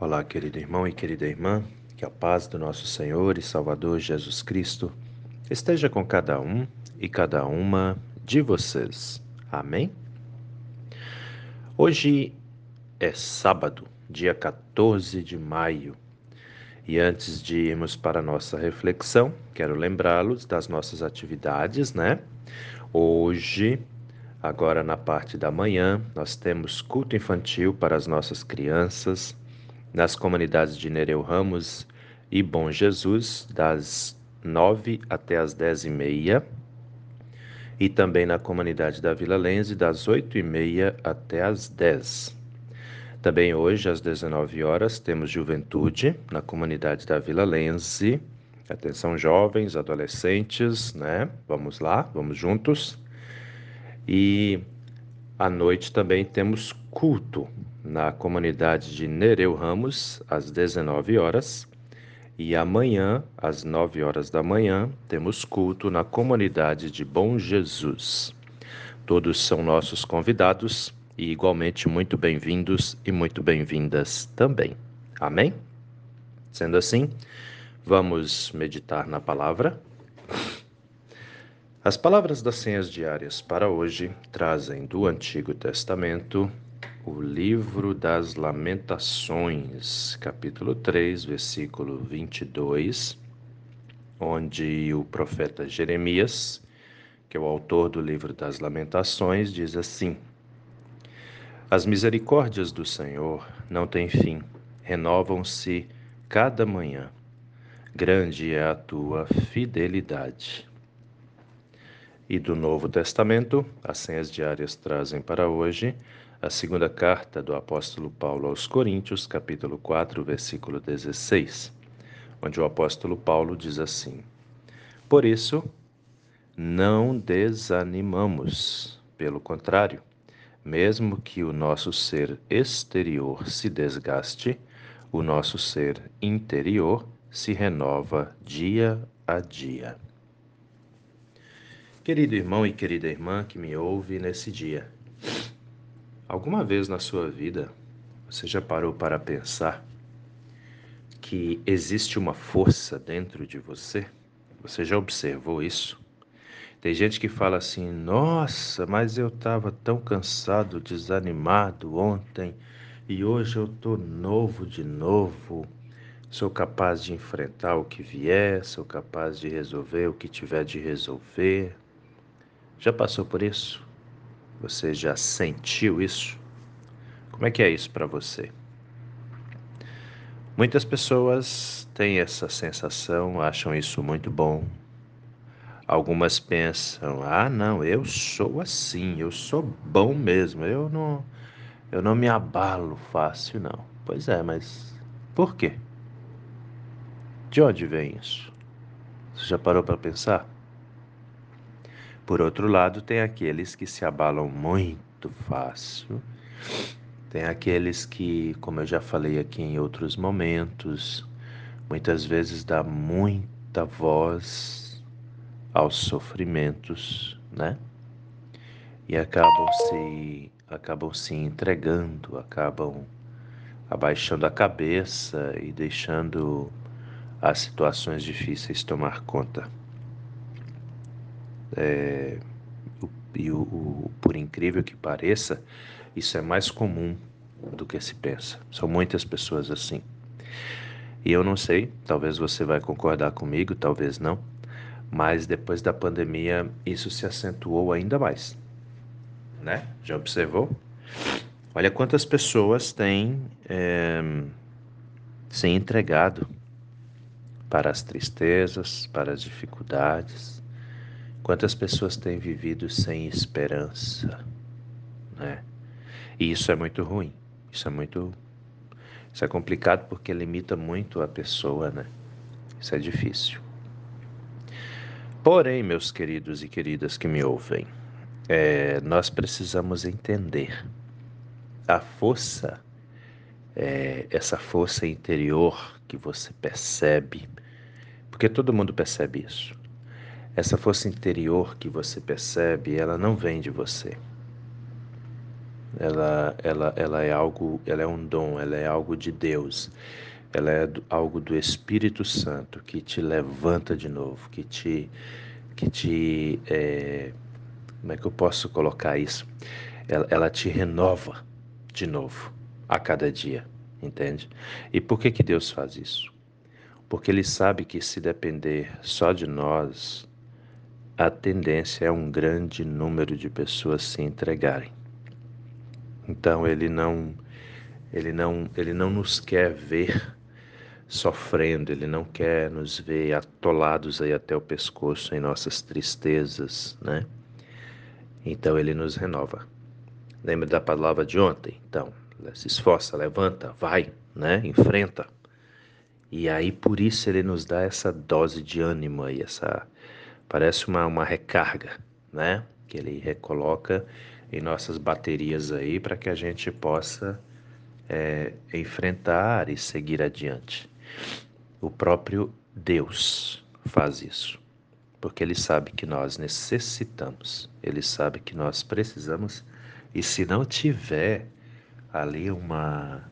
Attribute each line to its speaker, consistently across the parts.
Speaker 1: Olá, querido irmão e querida irmã, que a paz do nosso Senhor e Salvador Jesus Cristo esteja com cada um e cada uma de vocês. Amém? Hoje é sábado, dia 14 de maio. E antes de irmos para a nossa reflexão, quero lembrá-los das nossas atividades, né? Hoje, agora na parte da manhã, nós temos culto infantil para as nossas crianças nas comunidades de Nereu Ramos e Bom Jesus, das nove até as dez e meia, e também na comunidade da Vila Lense, das oito e meia até as dez. Também hoje, às 19 horas, temos juventude na comunidade da Vila Lense. Atenção, jovens, adolescentes, né? Vamos lá, vamos juntos. E à noite também temos culto na comunidade de Nereu Ramos, às 19 horas. E amanhã, às 9 horas da manhã, temos culto na comunidade de Bom Jesus. Todos são nossos convidados e igualmente muito bem-vindos e muito bem-vindas também. Amém? Sendo assim, vamos meditar na palavra. As palavras das senhas diárias para hoje trazem do Antigo Testamento o livro das Lamentações, capítulo 3, versículo 22, onde o profeta Jeremias, que é o autor do livro das Lamentações, diz assim: As misericórdias do Senhor não têm fim, renovam-se cada manhã. Grande é a tua fidelidade. E do Novo Testamento, as senhas diárias trazem para hoje a segunda carta do apóstolo Paulo aos Coríntios, capítulo 4, versículo 16, onde o apóstolo Paulo diz assim: Por isso, não desanimamos, pelo contrário, mesmo que o nosso ser exterior se desgaste, o nosso ser interior se renova dia a dia. Querido irmão e querida irmã que me ouve nesse dia, Alguma vez na sua vida você já parou para pensar que existe uma força dentro de você? Você já observou isso? Tem gente que fala assim: nossa, mas eu estava tão cansado, desanimado ontem e hoje eu estou novo de novo. Sou capaz de enfrentar o que vier, sou capaz de resolver o que tiver de resolver. Já passou por isso? Você já sentiu isso? Como é que é isso para você? Muitas pessoas têm essa sensação, acham isso muito bom. Algumas pensam: "Ah, não, eu sou assim, eu sou bom mesmo. Eu não eu não me abalo fácil não". Pois é, mas por quê? De onde vem isso? Você já parou para pensar? Por outro lado, tem aqueles que se abalam muito fácil. Tem aqueles que, como eu já falei aqui em outros momentos, muitas vezes dá muita voz aos sofrimentos, né? E acabam se acabam se entregando, acabam abaixando a cabeça e deixando as situações difíceis tomar conta. É, e o, o, por incrível que pareça, isso é mais comum do que se pensa. São muitas pessoas assim. E eu não sei, talvez você vai concordar comigo, talvez não, mas depois da pandemia isso se acentuou ainda mais. Né? Já observou? Olha quantas pessoas têm é, se entregado para as tristezas, para as dificuldades, Quantas pessoas têm vivido sem esperança, né? E isso é muito ruim. Isso é muito isso é complicado porque limita muito a pessoa, né? Isso é difícil. Porém, meus queridos e queridas que me ouvem, é, nós precisamos entender a força, é, essa força interior que você percebe, porque todo mundo percebe isso. Essa força interior que você percebe, ela não vem de você. Ela, ela, ela é algo, ela é um dom, ela é algo de Deus. Ela é algo do Espírito Santo que te levanta de novo, que te, que te, é, como é que eu posso colocar isso? Ela, ela te renova de novo a cada dia, entende? E por que que Deus faz isso? Porque Ele sabe que se depender só de nós, a tendência é um grande número de pessoas se entregarem. Então ele não ele não ele não nos quer ver sofrendo, ele não quer nos ver atolados aí até o pescoço em nossas tristezas, né? Então ele nos renova. Lembra da palavra de ontem? Então, se esforça, levanta, vai, né? Enfrenta. E aí por isso ele nos dá essa dose de ânimo aí, essa Parece uma, uma recarga, né? Que ele recoloca em nossas baterias aí para que a gente possa é, enfrentar e seguir adiante. O próprio Deus faz isso, porque Ele sabe que nós necessitamos, Ele sabe que nós precisamos, e se não tiver ali uma.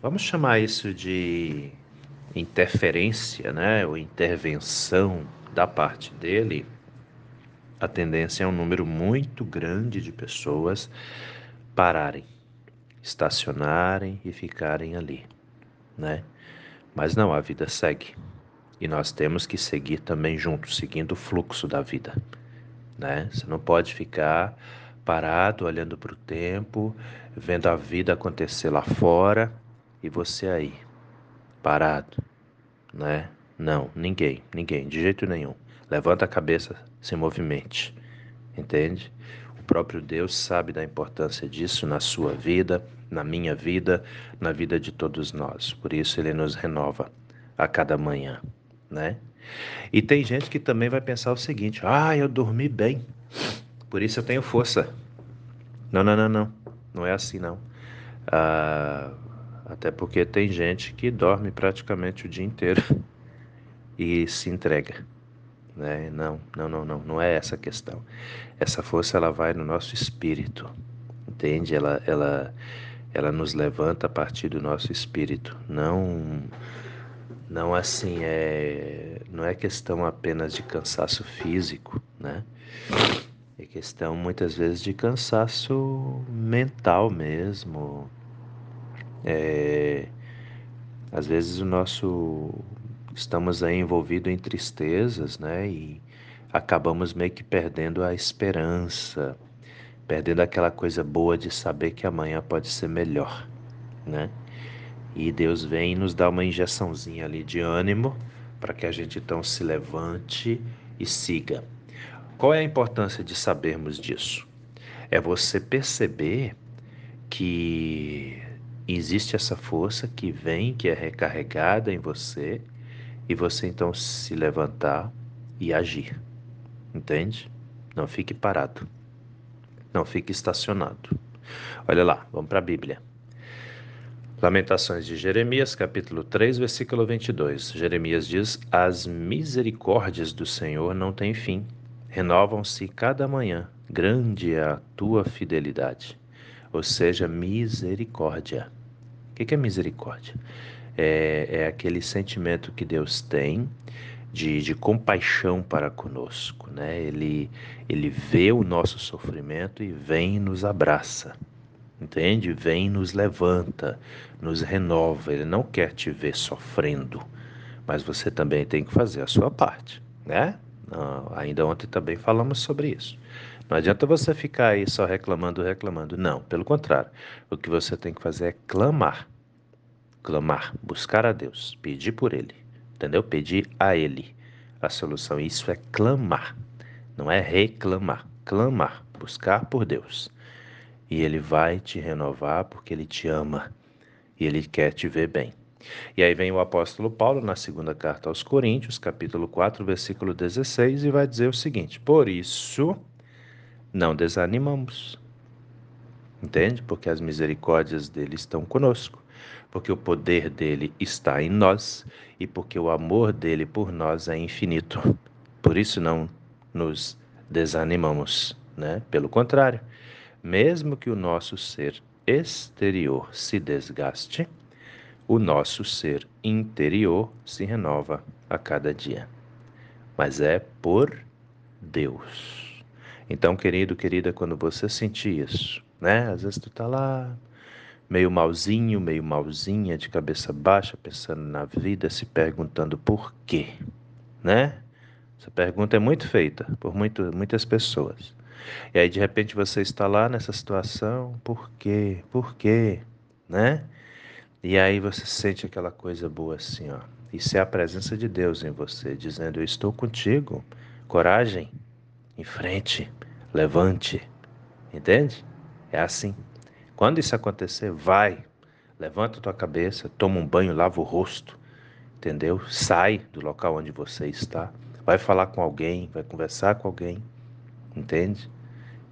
Speaker 1: Vamos chamar isso de interferência, né? Ou intervenção da parte dele, a tendência é um número muito grande de pessoas pararem, estacionarem e ficarem ali, né? Mas não, a vida segue. E nós temos que seguir também juntos, seguindo o fluxo da vida, né? Você não pode ficar parado olhando para o tempo, vendo a vida acontecer lá fora e você aí, parado, né? Não, ninguém, ninguém, de jeito nenhum. Levanta a cabeça, se movimente. Entende? O próprio Deus sabe da importância disso na sua vida, na minha vida, na vida de todos nós. Por isso ele nos renova a cada manhã, né? E tem gente que também vai pensar o seguinte: "Ah, eu dormi bem. Por isso eu tenho força". Não, não, não, não. Não é assim não. Ah, até porque tem gente que dorme praticamente o dia inteiro e se entrega. Né? Não, não, não, não, não é essa a questão. Essa força ela vai no nosso espírito, entende? Ela, ela, ela nos levanta a partir do nosso espírito. Não, não assim é, não é questão apenas de cansaço físico, né? É questão muitas vezes de cansaço mental mesmo. É, às vezes o nosso estamos aí envolvidos em tristezas, né? E acabamos meio que perdendo a esperança, perdendo aquela coisa boa de saber que amanhã pode ser melhor, né? E Deus vem e nos dá uma injeçãozinha ali de ânimo para que a gente então se levante e siga. Qual é a importância de sabermos disso? É você perceber que existe essa força que vem, que é recarregada em você e você então se levantar e agir. Entende? Não fique parado. Não fique estacionado. Olha lá, vamos para a Bíblia. Lamentações de Jeremias, capítulo 3, versículo 22. Jeremias diz: As misericórdias do Senhor não têm fim, renovam-se cada manhã, grande é a tua fidelidade. Ou seja, misericórdia. O que é misericórdia? É, é aquele sentimento que Deus tem de, de compaixão para conosco, né? Ele, ele vê o nosso sofrimento e vem e nos abraça, entende? Vem e nos levanta, nos renova. Ele não quer te ver sofrendo, mas você também tem que fazer a sua parte, né? Ainda ontem também falamos sobre isso. Não adianta você ficar aí só reclamando, reclamando. Não, pelo contrário. O que você tem que fazer é clamar clamar, buscar a Deus, pedir por Ele, entendeu? Pedir a Ele a solução. Isso é clamar, não é reclamar. Clamar, buscar por Deus. E Ele vai te renovar porque Ele te ama e Ele quer te ver bem. E aí vem o apóstolo Paulo na segunda carta aos Coríntios, capítulo 4, versículo 16, e vai dizer o seguinte: Por isso não desanimamos. Entende? Porque as misericórdias dele estão conosco porque o poder dele está em nós e porque o amor dele por nós é infinito. Por isso não nos desanimamos, né? Pelo contrário, mesmo que o nosso ser exterior se desgaste, o nosso ser interior se renova a cada dia. Mas é por Deus. Então, querido, querida, quando você sentir isso, né? Às vezes tu tá lá meio malzinho, meio malzinha, de cabeça baixa, pensando na vida, se perguntando por quê, né? Essa pergunta é muito feita por muito, muitas pessoas. E aí de repente você está lá nessa situação, por quê? Por quê? Né? E aí você sente aquela coisa boa assim, ó. Isso é a presença de Deus em você, dizendo: Eu estou contigo. Coragem, em frente, levante. Entende? É assim. Quando isso acontecer, vai, levanta tua cabeça, toma um banho, lava o rosto, entendeu? Sai do local onde você está, vai falar com alguém, vai conversar com alguém, entende?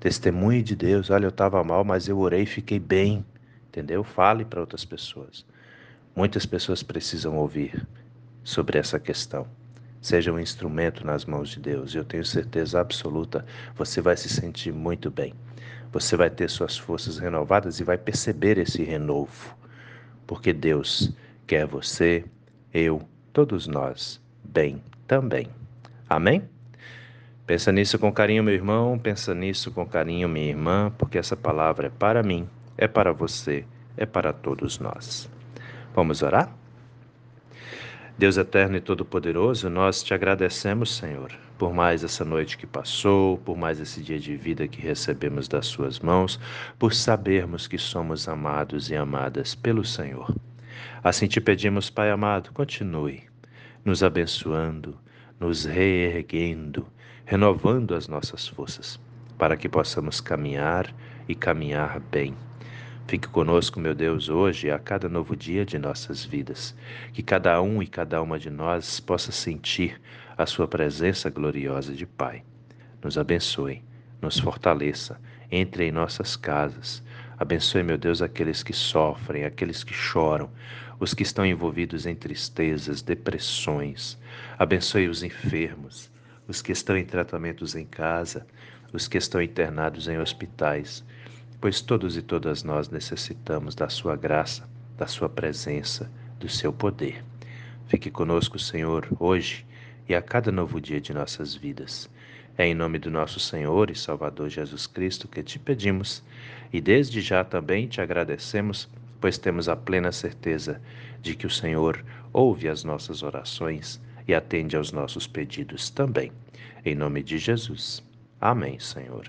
Speaker 1: Testemunhe de Deus, olha, eu estava mal, mas eu orei e fiquei bem, entendeu? Fale para outras pessoas. Muitas pessoas precisam ouvir sobre essa questão. Seja um instrumento nas mãos de Deus, eu tenho certeza absoluta, você vai se sentir muito bem. Você vai ter suas forças renovadas e vai perceber esse renovo, porque Deus quer você, eu, todos nós, bem também. Amém? Pensa nisso com carinho, meu irmão, pensa nisso com carinho, minha irmã, porque essa palavra é para mim, é para você, é para todos nós. Vamos orar? Deus eterno e todo-poderoso, nós te agradecemos, Senhor, por mais essa noite que passou, por mais esse dia de vida que recebemos das Suas mãos, por sabermos que somos amados e amadas pelo Senhor. Assim te pedimos, Pai amado, continue nos abençoando, nos reerguendo, renovando as nossas forças, para que possamos caminhar e caminhar bem Fique conosco, meu Deus, hoje a cada novo dia de nossas vidas. Que cada um e cada uma de nós possa sentir a Sua presença gloriosa de Pai. Nos abençoe, nos fortaleça, entre em nossas casas. Abençoe, meu Deus, aqueles que sofrem, aqueles que choram, os que estão envolvidos em tristezas, depressões. Abençoe os enfermos, os que estão em tratamentos em casa, os que estão internados em hospitais pois todos e todas nós necessitamos da Sua graça, da Sua presença, do Seu poder. Fique conosco, Senhor, hoje e a cada novo dia de nossas vidas. É em nome do nosso Senhor e Salvador Jesus Cristo que te pedimos e desde já também te agradecemos, pois temos a plena certeza de que o Senhor ouve as nossas orações e atende aos nossos pedidos também. Em nome de Jesus. Amém, Senhor.